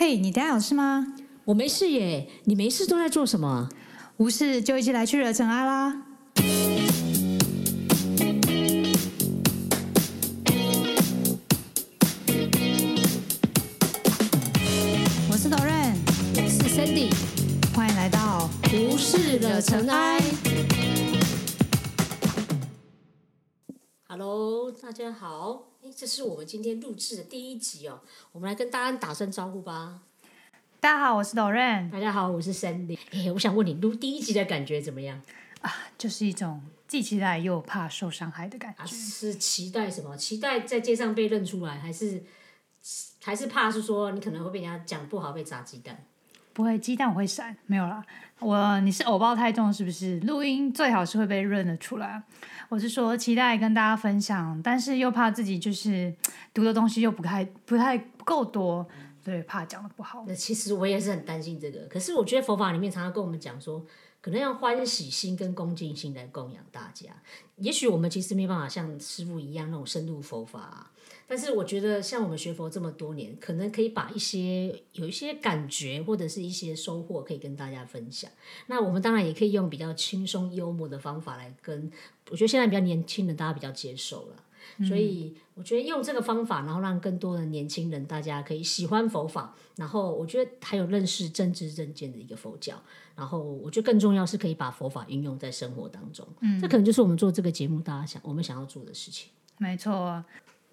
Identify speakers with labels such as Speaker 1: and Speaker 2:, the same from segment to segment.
Speaker 1: 嘿，你等下有事吗？
Speaker 2: 我没事耶，你没事都在做什么？
Speaker 1: 无事就一起来去惹尘埃啦！我是 Doran，
Speaker 2: 我是 Sandy，
Speaker 1: 欢迎来到
Speaker 2: 无事惹尘埃。Hello，大家好，哎，这是我们今天录制的第一集哦，我们来跟大家打声招呼吧。
Speaker 1: 大家好，我是 Doren
Speaker 2: 大家好，我是 Sandy。哎，我想问你录第一集的感觉怎么样？
Speaker 1: 啊，就是一种既期待又怕受伤害的感
Speaker 2: 啊，
Speaker 1: 觉。
Speaker 2: 是期待什么？期待在街上被认出来，还是还是怕是说你可能会被人家讲不好被砸鸡蛋？
Speaker 1: 不会，鸡蛋我会闪，没有啦。我你是偶包太重是不是？录音最好是会被认得出来。我是说期待跟大家分享，但是又怕自己就是读的东西又不太不太不够多，对，怕讲的不好。
Speaker 2: 其实我也是很担心这个，可是我觉得佛法里面常常跟我们讲说，可能要欢喜心跟恭敬心来供养大家。也许我们其实没办法像师傅一样那种深入佛法、啊，但是我觉得像我们学佛这么多年，可能可以把一些有一些感觉或者是一些收获可以跟大家分享。那我们当然也可以用比较轻松幽默的方法来跟，我觉得现在比较年轻的大家比较接受了。所以我觉得用这个方法，然后让更多的年轻人大家可以喜欢佛法，然后我觉得还有认识政治正见的一个佛教，然后我觉得更重要是可以把佛法运用在生活当中，嗯，这可能就是我们做这个节目大家想我们想要做的事情。
Speaker 1: 没错。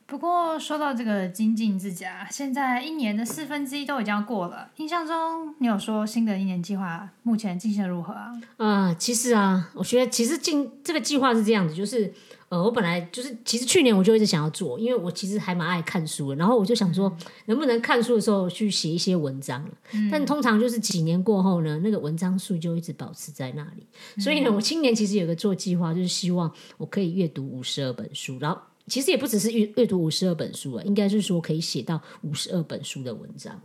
Speaker 1: 不过说到这个精进自家，现在一年的四分之一都已经要过了。印象中你有说新的一年计划目前进行得如何啊？
Speaker 2: 啊、其实啊，我觉得其实进这个计划是这样子，就是呃，我本来就是其实去年我就一直想要做，因为我其实还蛮爱看书的，然后我就想说能不能看书的时候去写一些文章但通常就是几年过后呢，那个文章数就一直保持在那里。所以呢，我今年其实有个做计划，就是希望我可以阅读五十二本书，然后。其实也不只是阅阅读五十二本书啊，应该是说可以写到五十二本书的文章。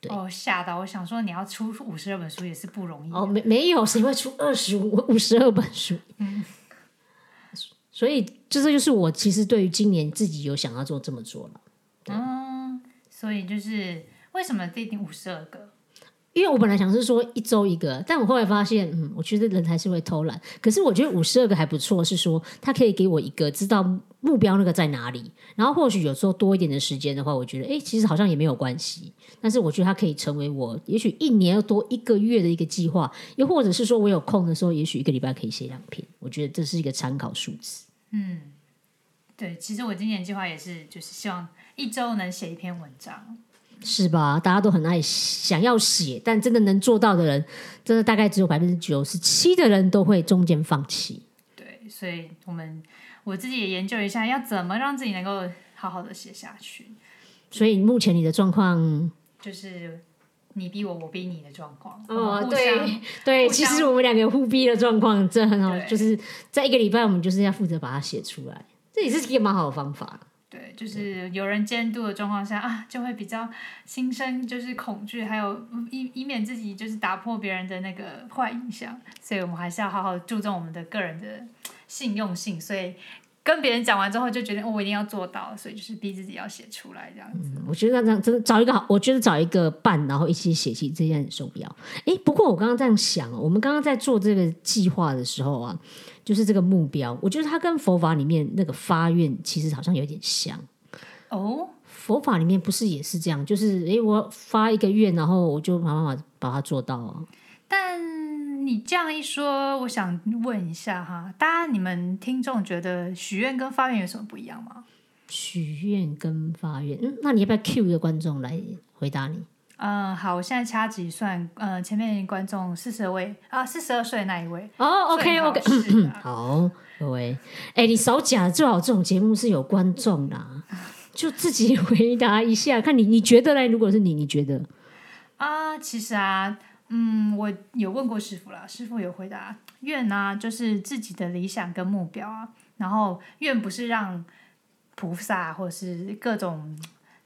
Speaker 2: 对
Speaker 1: 哦，吓到！我想说你要出五十二本书也是不容易。
Speaker 2: 哦，没没有，谁会出二十五五十二本书？所以这这就是我其实对于今年自己有想要做这么做了，
Speaker 1: 嗯，所以就是为什么定定五十二个？
Speaker 2: 因为我本来想是说一周一个，但我后来发现，嗯，我觉得人还是会偷懒。可是我觉得五十二个还不错，是说他可以给我一个知道目标那个在哪里，然后或许有时候多一点的时间的话，我觉得哎，其实好像也没有关系。但是我觉得它可以成为我也许一年要多一个月的一个计划，又或者是说我有空的时候，也许一个礼拜可以写两篇。我觉得这是一个参考数字。
Speaker 1: 嗯对，其实我今年计划也是，就是希望一周能写一篇文章。
Speaker 2: 是吧？大家都很爱想要写，但真的能做到的人，真的大概只有百分之九十七的人都会中间放弃。
Speaker 1: 对，所以我们我自己也研究一下，要怎么让自己能够好好的写下去，
Speaker 2: 所以目前你的状况，
Speaker 1: 就是你逼我，我逼你的状况。
Speaker 2: 哦对
Speaker 1: 相
Speaker 2: 对，其实我们两个互逼的状况，这很好，就是在一个礼拜，我们就是要负责把它写出来，这也是一个蛮好的方法。
Speaker 1: 对，就是有人监督的状况下啊，就会比较心生就是恐惧，还有嗯以以免自己就是打破别人的那个坏印象，所以我们还是要好好注重我们的个人的信用性。所以跟别人讲完之后，就觉得、哦、我一定要做到，所以就是逼自己要写出来这样子。
Speaker 2: 我觉得这样真的找一个好，我觉得找一个伴，然后一起写，其实这件很重要。诶，不过我刚刚这样想哦，我们刚刚在做这个计划的时候啊，就是这个目标，我觉得它跟佛法里面那个发愿其实好像有点像。
Speaker 1: 哦，
Speaker 2: 佛法里面不是也是这样，就是诶，我发一个愿，然后我就慢慢把把它做到啊。
Speaker 1: 但你这样一说，我想问一下哈，大家你们听众觉得许愿跟发愿有什么不一样吗？
Speaker 2: 许愿跟发愿，嗯，那你要不要 Q 一个观众来回答你？
Speaker 1: 嗯，好，我现在掐指一算，呃，前面观众四十位啊，四十二岁那一位。
Speaker 2: 哦，OK OK，好，各位，哎，你少讲，最好这种节目是有观众啦，就自己回答一下，看你你觉得嘞？如果是你，你觉得？
Speaker 1: 啊，其实啊，嗯，我有问过师傅啦，师傅有回答，愿啊，就是自己的理想跟目标啊，然后愿不是让菩萨或是各种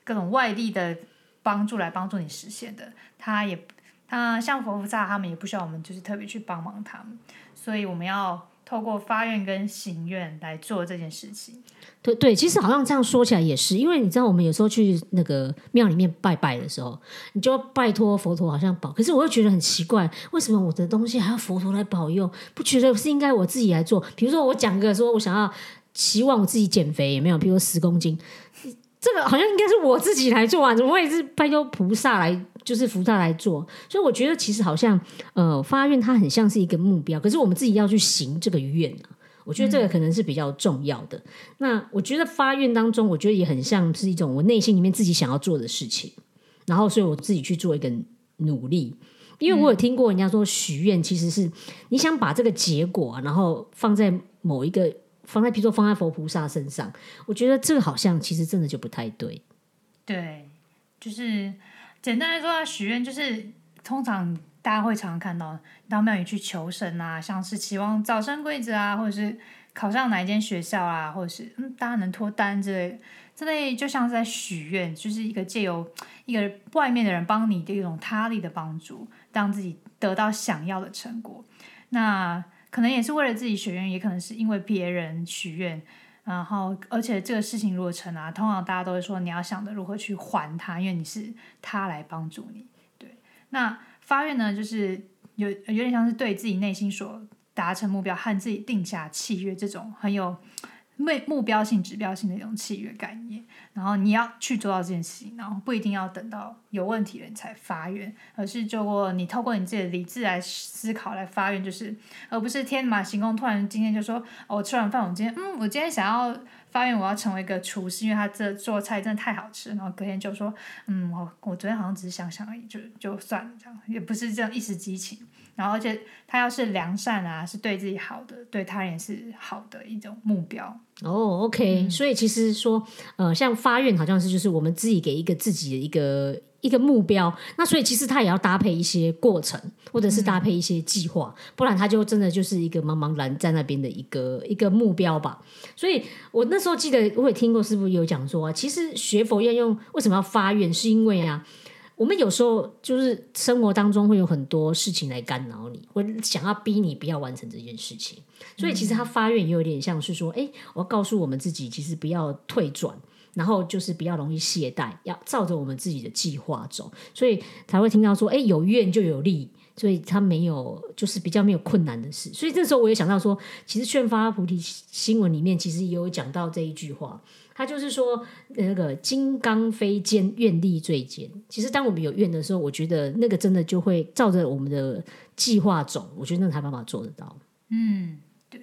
Speaker 1: 各种外力的帮助来帮助你实现的，他也他像佛菩萨他们也不需要我们就是特别去帮忙他们，所以我们要透过发愿跟行愿来做这件事情。
Speaker 2: 对对，其实好像这样说起来也是，因为你知道，我们有时候去那个庙里面拜拜的时候，你就拜托佛陀好像保，可是我又觉得很奇怪，为什么我的东西还要佛陀来保佑？不觉得是应该我自己来做？比如说我讲个说我想要期望我自己减肥，有没有？比如说十公斤。这个好像应该是我自己来做啊，怎么会是拜托菩萨来，就是菩萨来做？所以我觉得其实好像，呃，发愿它很像是一个目标，可是我们自己要去行这个愿啊。我觉得这个可能是比较重要的。那我觉得发愿当中，我觉得也很像是一种我内心里面自己想要做的事情，然后所以我自己去做一个努力。因为我有听过人家说，许愿其实是你想把这个结果，然后放在某一个。放在，比如说放在佛菩萨身上，我觉得这个好像其实真的就不太对。
Speaker 1: 对，就是简单来说，许愿就是通常大家会常常看到到庙宇去求神啊，像是期望早生贵子啊，或者是考上哪一间学校啊，或者是嗯大家能脱单之类，这类就像是在许愿，就是一个借由一个外面的人帮你的一种他力的帮助，让自己得到想要的成果。那可能也是为了自己许愿，也可能是因为别人许愿，然后而且这个事情如果成啊，通常大家都会说你要想着如何去还他，因为你是他来帮助你。对，那发愿呢，就是有有点像是对自己内心所达成目标和自己定下契约这种很有。目目标性、指标性的一种契约概念，然后你要去做到这件事情，然后不一定要等到有问题了你才发愿，而是就过你透过你自己的理智来思考来发愿，就是而不是天马行空，突然今天就说，哦，我吃完饭，我今天，嗯，我今天想要发愿，我要成为一个厨师，因为他这做菜真的太好吃，然后隔天就说，嗯，我我昨天好像只是想想而已，就就算了，这样。也不是这样一时激情。然后，而且他要是良善啊，是对自己好的，对他人是好的一种目标。
Speaker 2: 哦，OK，所以其实说，呃，像发愿好像是就是我们自己给一个自己的一个一个目标，那所以其实他也要搭配一些过程，或者是搭配一些计划，不然他就真的就是一个茫茫然在那边的一个一个目标吧。所以我那时候记得我也听过师傅有讲说，其实学佛要用为什么要发愿，是因为啊。我们有时候就是生活当中会有很多事情来干扰你，会想要逼你不要完成这件事情。所以其实他发愿也有点像是说，哎，我要告诉我们自己，其实不要退转，然后就是比较容易懈怠，要照着我们自己的计划走，所以才会听到说，哎，有愿就有利，所以他没有就是比较没有困难的事。所以这时候我也想到说，其实劝发菩提新闻里面其实也有讲到这一句话。他就是说，那个金刚非坚，愿力最坚。其实，当我们有愿的时候，我觉得那个真的就会照着我们的计划走。我觉得那才办法做得到。
Speaker 1: 嗯，对。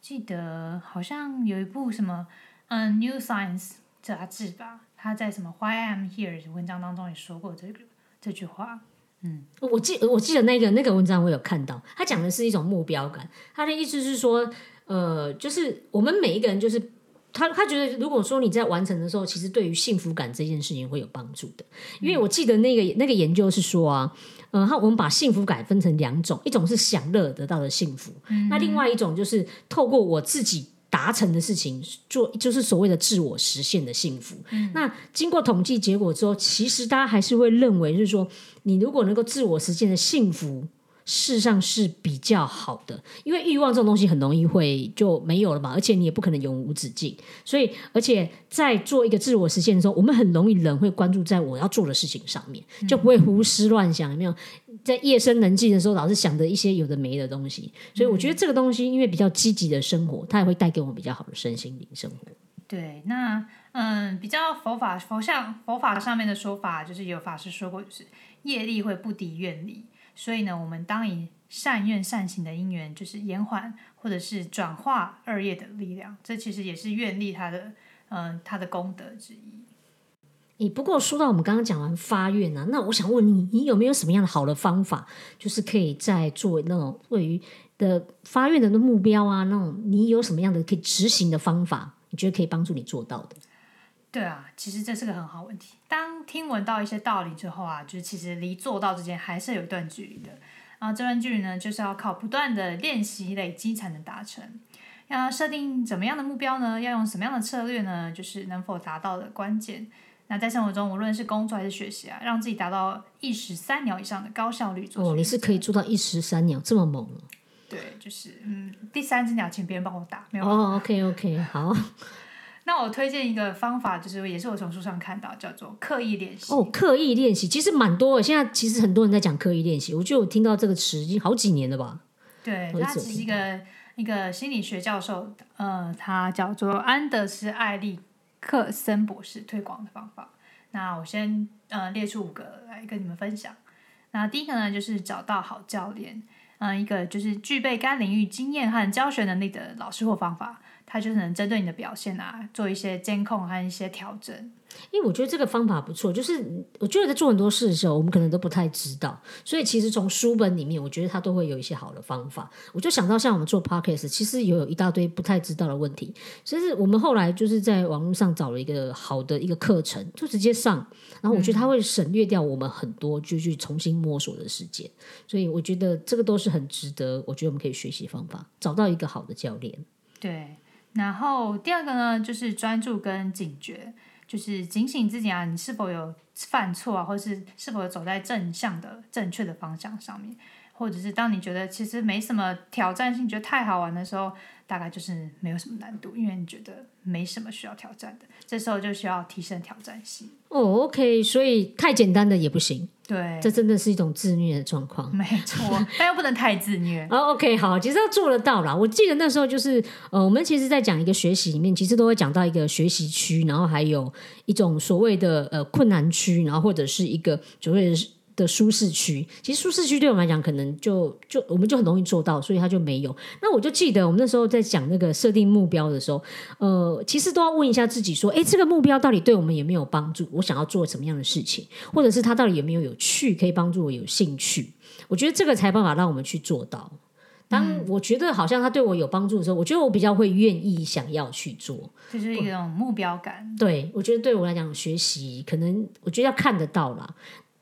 Speaker 1: 记得好像有一部什么，嗯，《New Science》杂志吧，他在什么《Why I'm Here》文章当中也说过这个这句话。嗯，
Speaker 2: 我记我记得那个那个文章我有看到，他讲的是一种目标感。他的意思是说，呃，就是我们每一个人就是。他他觉得，如果说你在完成的时候，其实对于幸福感这件事情会有帮助的。因为我记得那个那个研究是说啊，嗯，他我们把幸福感分成两种，一种是享乐得到的幸福，那另外一种就是透过我自己达成的事情做，就是所谓的自我实现的幸福。那经过统计结果之后，其实大家还是会认为，就是说，你如果能够自我实现的幸福。事实上是比较好的，因为欲望这种东西很容易会就没有了嘛，而且你也不可能永无止境。所以，而且在做一个自我实现的时候，我们很容易人会关注在我要做的事情上面，就不会胡思乱想。有没有在夜深人静的时候，老是想着一些有的没的东西？所以，我觉得这个东西因为比较积极的生活，它也会带给我们比较好的身心灵生活。
Speaker 1: 对，那嗯，比较佛法佛像佛法上面的说法，就是有法师说过，就是业力会不敌愿力。所以呢，我们当以善愿善行的因缘，就是延缓或者是转化二业的力量，这其实也是愿力它的嗯它的功德之一。
Speaker 2: 你，不过说到我们刚刚讲完发愿啊，那我想问你，你有没有什么样的好的方法，就是可以在做那种位于的发愿人的目标啊，那种你有什么样的可以执行的方法，你觉得可以帮助你做到的？
Speaker 1: 对啊，其实这是个很好问题。当听闻到一些道理之后啊，就是其实离做到之间还是有一段距离的。然后这段距离呢，就是要靠不断的练习累积才能达成。要设定怎么样的目标呢？要用什么样的策略呢？就是能否达到的关键。那在生活中，无论是工作还是学习啊，让自己达到一石三鸟以上的高效率。
Speaker 2: 哦，你是可以做到一石三鸟这么猛？
Speaker 1: 对，就是嗯，第三只鸟请别人帮我打，没有。
Speaker 2: 哦，OK OK，好。
Speaker 1: 那我推荐一个方法，就是也是我从书上看到，叫做刻意练习。
Speaker 2: 哦，刻意练习其实蛮多的。现在其实很多人在讲刻意练习，我觉得我听到这个词已经好几年了吧。
Speaker 1: 对，他只是一个一个心理学教授，呃，他叫做安德斯艾利克森博士推广的方法。那我先呃列出五个来跟你们分享。那第一个呢，就是找到好教练，嗯、一个就是具备该领域经验和教学能力的老师或方法，他就是能针对你的表现啊，做一些监控和一些调整。
Speaker 2: 因为我觉得这个方法不错，就是我觉得在做很多事的时候，我们可能都不太知道，所以其实从书本里面，我觉得它都会有一些好的方法。我就想到像我们做 podcast，其实也有一大堆不太知道的问题，所以我们后来就是在网络上找了一个好的一个课程，就直接上，然后我觉得它会省略掉我们很多就去重新摸索的时间，所以我觉得这个都是很值得，我觉得我们可以学习方法，找到一个好的教练。
Speaker 1: 对，然后第二个呢，就是专注跟警觉，就是警醒自己啊，你是否有犯错啊，或是是否有走在正向的正确的方向上面，或者是当你觉得其实没什么挑战性，觉得太好玩的时候，大概就是没有什么难度，因为你觉得没什么需要挑战的，这时候就需要提升挑战性。
Speaker 2: 哦，OK，所以太简单的也不行，
Speaker 1: 对，
Speaker 2: 这真的是一种自虐的状况。
Speaker 1: 没错，但又不能太自虐。
Speaker 2: 哦、o k 好，其实要做得到啦。我记得那时候就是，呃，我们其实在讲一个学习里面，其实都会讲到一个学习区，然后还有一种所谓的呃困难区，然后或者是一个所谓的的舒适区。其实舒适区对我们来讲，可能就就我们就很容易做到，所以他就没有。那我就记得我们那时候在讲那个设定目标的时候，呃，其实都要问一下自己说，诶，这个目标到底对我们有没有帮助？我想要做什么样的事情，或者是它到底有没有有趣，可以帮助我有兴趣？我觉得这个才办法让我们去做到。当我觉得好像他对我有帮助的时候，我觉得我比较会愿意想要去做。
Speaker 1: 就是一种目标感，
Speaker 2: 对我觉得对我来讲，学习可能我觉得要看得到啦。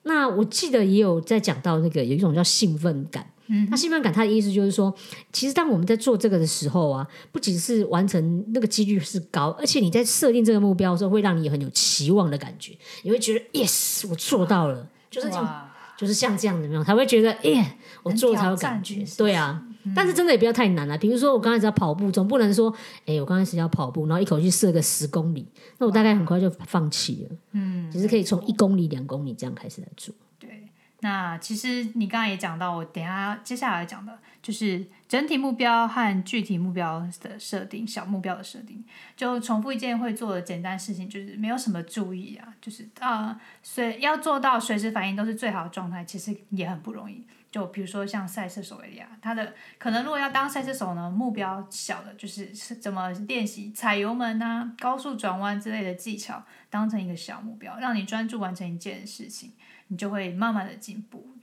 Speaker 2: 那我记得也有在讲到那个有一种叫兴奋感，嗯，那兴奋感它的意思就是说，其实当我们在做这个的时候啊，不仅是完成那个几率是高，而且你在设定这个目标的时候，会让你很有期望的感觉，你会觉得 yes 我做到了，就是这种就是像这样的，那种，才会觉得，耶、我做才有感觉。对啊，但是真的也不要太难了。比如说，我刚开始要跑步，总不能说，哎、我刚开始要跑步，然后一口气设个十公里，那我大概很快就放弃了。嗯，只是可以从一公里、两公里这样开始来做。
Speaker 1: 对，那其实你刚刚也讲到，我等下接下来讲的就是整体目标和具体目标的设定，小目标的设定，就重复一件会做的简单事情，就是没有什么注意啊，就是啊，随要做到随时反应都是最好的状态，其实也很不容易。就比如说像赛车手一样，他的可能如果要当赛车手呢，目标小的就是是怎么练习踩油门啊、高速转弯之类的技巧，当成一个小目标，让你专注完成一件事情。你就会慢慢的进步。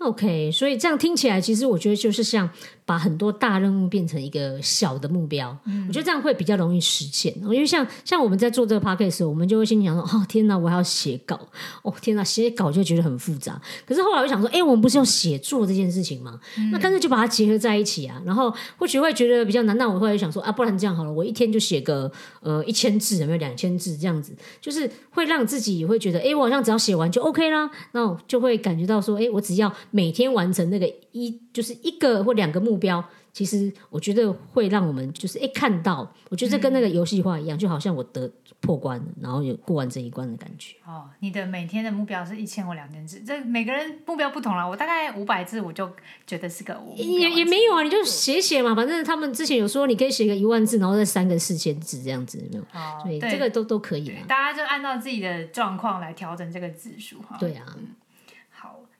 Speaker 2: OK，所以这样听起来，其实我觉得就是像把很多大任务变成一个小的目标，我觉得这样会比较容易实现。因为像像我们在做这个 podcast 的时候，我们就会心里想说：哦，天哪，我还要写稿，哦，天哪，写稿就觉得很复杂。可是后来我想说，哎，我们不是要写作这件事情吗？那干脆就把它结合在一起啊。然后或许会觉得比较难，那我后来就想说啊，不然这样好了，我一天就写个呃一千字，有没有两千字这样子，就是会让自己会觉得，哎，我好像只要写完就 OK 啦。那我就会感觉到说，哎，我只要每天完成那个一，就是一个或两个目标，其实我觉得会让我们就是哎看到，我觉得这跟那个游戏化一样，就好像我得破关了，然后有过完这一关的感觉。
Speaker 1: 哦，你的每天的目标是一千或两千字，这每个人目标不同啦。我大概五百字，我就觉得是个我
Speaker 2: 也也没有啊，你就写写嘛，反正他们之前有说你可以写个一万字，然后再三个四千字这样子，有没有？
Speaker 1: 哦，
Speaker 2: 所以这个都都可以啊。
Speaker 1: 大家就按照自己的状况来调整这个字数哈。
Speaker 2: 对啊，
Speaker 1: 好，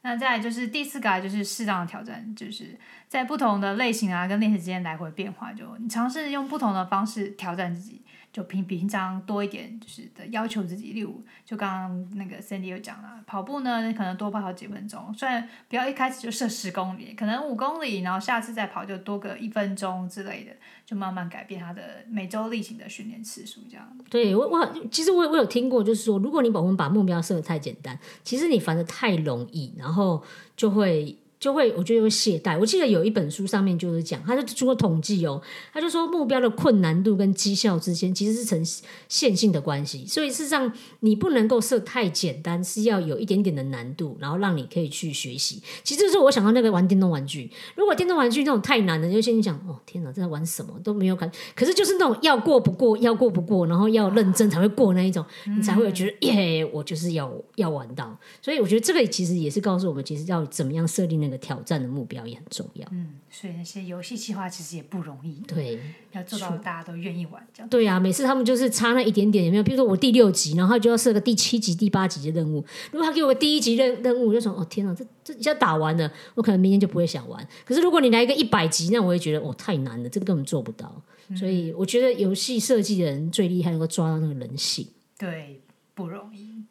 Speaker 1: 那再就是第四个啊，就是适当的挑战，就是在不同的类型啊跟练习之间来回变化，就你尝试用不同的方式挑战自己，就平平常多一点，就是的要求自己。例如，就刚刚那个 Cindy 有讲了，跑步呢可能多跑好几分钟，虽然不要一开始就设十公里，可能五公里，然后下次再跑就多个一分钟之类的，就慢慢改变他的每周例行的训练次数，这样。
Speaker 2: 对我我其实我我有听过，就是说，如果你把我们把目标设的太简单，其实你反而太容易，然后就会就会我觉得会懈怠。我记得有一本书上面就是讲，他就做过统计哦，他就说目标的困难度跟绩效之间其实是呈线性的关系，所以事实上你不能够设太简单，是要有一点点的难度，然后让你可以去学习。其实就是我想到那个玩电动玩具，如果电动玩具那种太难了，就先想哦天哪，这在玩什么都没有感，可是就是那种要过不过，要过不过，然后要认真才会过那一种，你才会有觉得耶，我就是要要玩到。所以我觉得这个其实也是告诉我们，其实要怎么样设定那个挑战的目标也很重要。
Speaker 1: 嗯，所以那些游戏计划其实也不容易，
Speaker 2: 对，
Speaker 1: 要做到大家都愿意玩这样。
Speaker 2: 对啊，每次他们就是差那一点点，有没有？比如说我第六集，然后他就要设个第七集、第八集的任务。如果他给我第一集任任务，我就说哦天哪，这这一下打完了，我可能明天就不会想玩。可是如果你来一个一百集，那我也觉得哦太难了，这个根本做不到。所以我觉得游戏设计的人最厉害，能够抓到那个人性。
Speaker 1: 对，不容易。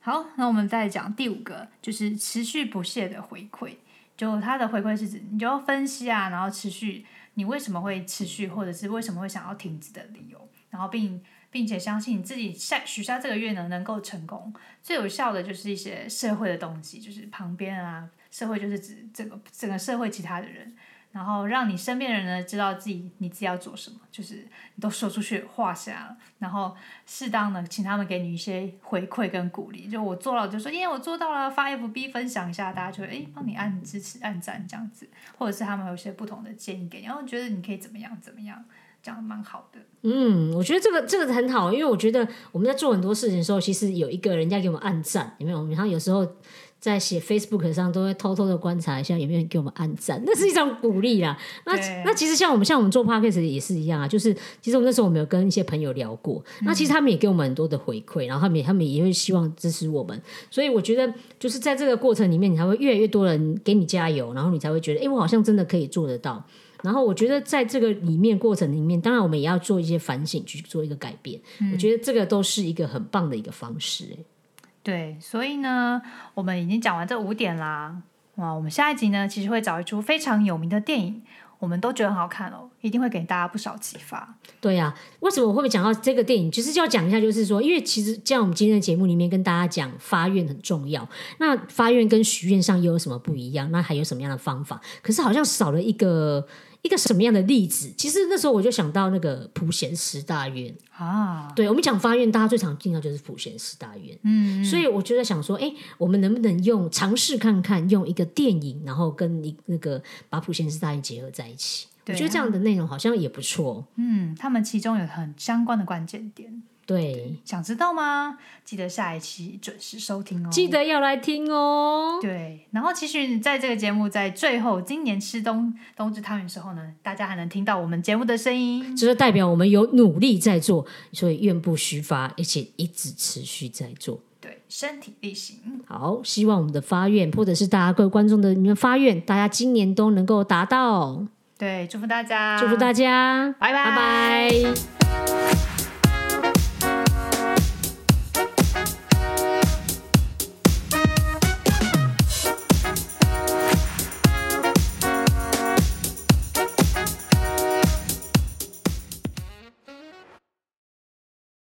Speaker 1: 好，那我们再讲第五个，就是持续不懈的回馈。就他的回馈是指，你就要分析啊，然后持续你为什么会持续，或者是为什么会想要停止的理由，然后并并且相信你自己下许下这个愿呢能够成功。最有效的就是一些社会的东西，就是旁边啊，社会就是指这个整个社会其他的人。然后让你身边的人呢知道自己你自己要做什么，就是你都说出去画下了，然后适当的请他们给你一些回馈跟鼓励。就我做了，就说耶，我做到了，发 FB 分享一下，大家就会哎帮你按支持、按赞这样子，或者是他们有一些不同的建议给你，然后觉得你可以怎么样怎么样，讲的蛮好的。
Speaker 2: 嗯，我觉得这个这个很好，因为我觉得我们在做很多事情的时候，其实有一个人家给我们按赞，有没有？然后有时候。在写 Facebook 上都会偷偷的观察一下有没有人给我们按赞，那是一种鼓励啦。那那其实像我们像我们做 Podcast 也是一样啊，就是其实我们那时候我们有跟一些朋友聊过，那其实他们也给我们很多的回馈，然后他们他们也会希望支持我们。所以我觉得就是在这个过程里面，你才会越来越多人给你加油，然后你才会觉得，哎，我好像真的可以做得到。然后我觉得在这个里面过程里面，当然我们也要做一些反省，去做一个改变。我觉得这个都是一个很棒的一个方式，
Speaker 1: 对，所以呢，我们已经讲完这五点啦。哇，我们下一集呢，其实会找一出非常有名的电影，我们都觉得很好看哦，一定会给大家不少启发。
Speaker 2: 对呀，为什么我会不会讲到这个电影？其实就要讲一下，就是说，因为其实像我们今天的节目里面跟大家讲，发愿很重要。那发愿跟许愿上又有什么不一样？那还有什么样的方法？可是好像少了一个。一个什么样的例子？其实那时候我就想到那个普贤十大愿啊。对，我们讲发愿，大家最常听到就是普贤十大愿。嗯，所以我就在想说，哎，我们能不能用尝试看看，用一个电影，然后跟一那个把普贤十大愿结合在一起？我觉得这样的内容好像也不错。
Speaker 1: 嗯，他们其中有很相关的关键点。
Speaker 2: 对，
Speaker 1: 想知道吗？记得下一期准时收听哦。
Speaker 2: 记得要来听哦。
Speaker 1: 对，然后其实在这个节目在最后今年吃冬冬至汤圆时候呢，大家还能听到我们节目的声音，
Speaker 2: 这是代表我们有努力在做，所以愿不虚发，而且一直持续在做。
Speaker 1: 对，身体力行。
Speaker 2: 好，希望我们的发愿，或者是大家各位观众的你们发愿，大家今年都能够达到。
Speaker 1: 对，祝福大家，
Speaker 2: 祝福大家，
Speaker 1: 拜拜。
Speaker 2: 拜拜。